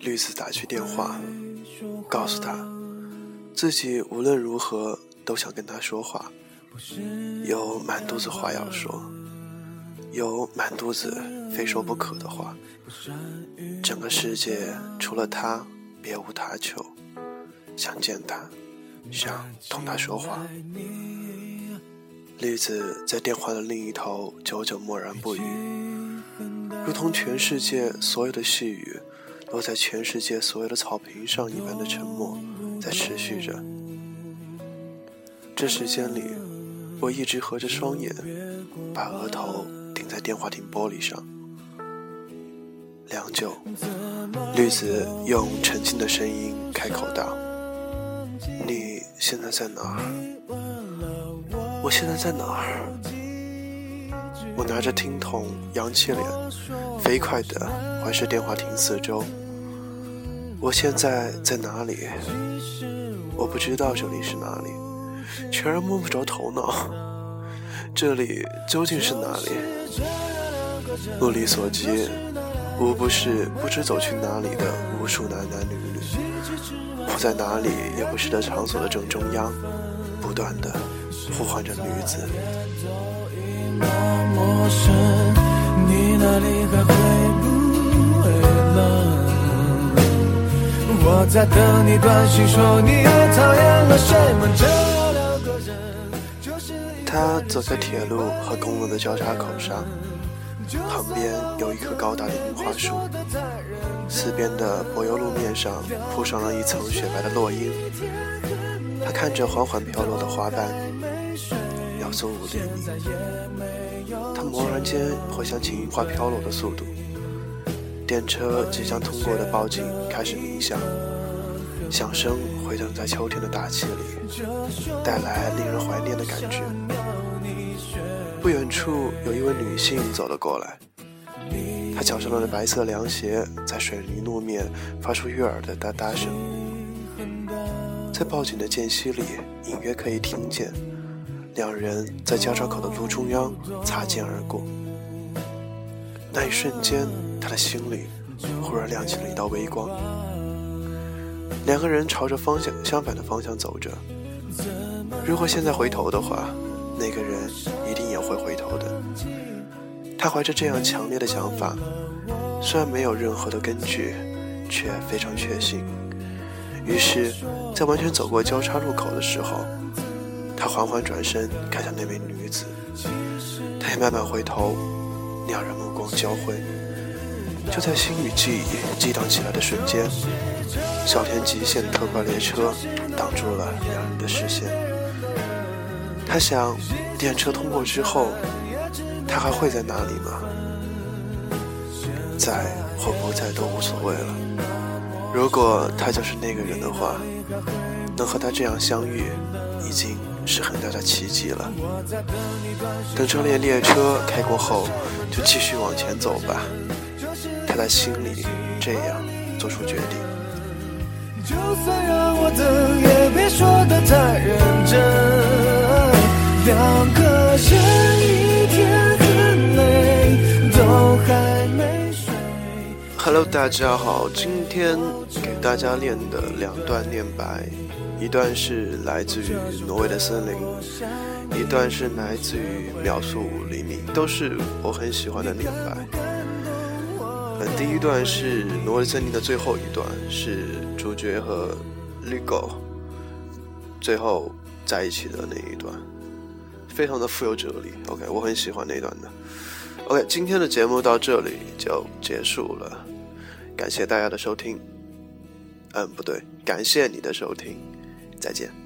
绿子打去电话，告诉他自己无论如何都想跟他说话，有满肚子话要说，有满肚子非说不可的话。整个世界除了他，别无他求。想见他，想同他说话。绿子在电话的另一头久久默然不语，如同全世界所有的细雨。落在全世界所有的草坪上一般的沉默，在持续着。这时间里，我一直合着双眼，把额头顶在电话亭玻璃上。良久，绿子用沉静的声音开口道：“你现在在哪儿？我现在在哪儿？”我拿着听筒，扬起脸，飞快地环视电话亭四周。我现在在哪里？我不知道这里是哪里，全然摸不着头脑。这里究竟是哪里？目力所及，无不是不知走去哪里的无数男男女女。我在哪里也不是这场所的正中央，不断的呼唤着女子。我在等你短信说你又讨厌了谁瞒着我两个人。他走在铁路和公路的交叉口上旁边有一棵高大的樱花树四边的柏油路面上铺上了一层雪白的落英他看着缓缓飘落的花瓣要送无怜悯他蓦然间回想起樱花飘落的速度。电车即将通过的报警开始鸣响，响声回荡在秋天的大气里，带来令人怀念的感觉。不远处有一位女性走了过来，她脚上的白色凉鞋在水泥路面发出悦耳的哒哒声，在报警的间隙里，隐约可以听见两人在交叉口的路中央擦肩而过。那一瞬间。他的心里忽然亮起了一道微光。两个人朝着方向相反的方向走着。如果现在回头的话，那个人一定也会回头的。他怀着这样强烈的想法，虽然没有任何的根据，却非常确信。于是，在完全走过交叉路口的时候，他缓缓转身看向那位女子，他也慢慢回头，两人目光交汇。就在心与记忆激荡起来的瞬间，小田极限特快列车挡住了两人的视线。他想，电车通过之后，他还会在哪里吗？在或不在都无所谓了。如果他就是那个人的话，能和他这样相遇，已经是很大的奇迹了。等这列列车开过后，就继续往前走吧。他在心里这样做出决定。Hello，大家好，今天给大家练的两段念白，一段是来自于挪威的森林，一段是来自于秒速五厘米，都是我很喜欢的念白。第一段是《挪威森林》的最后一段，是主角和绿狗最后在一起的那一段，非常的富有哲理。OK，我很喜欢那一段的。OK，今天的节目到这里就结束了，感谢大家的收听。嗯，不对，感谢你的收听，再见。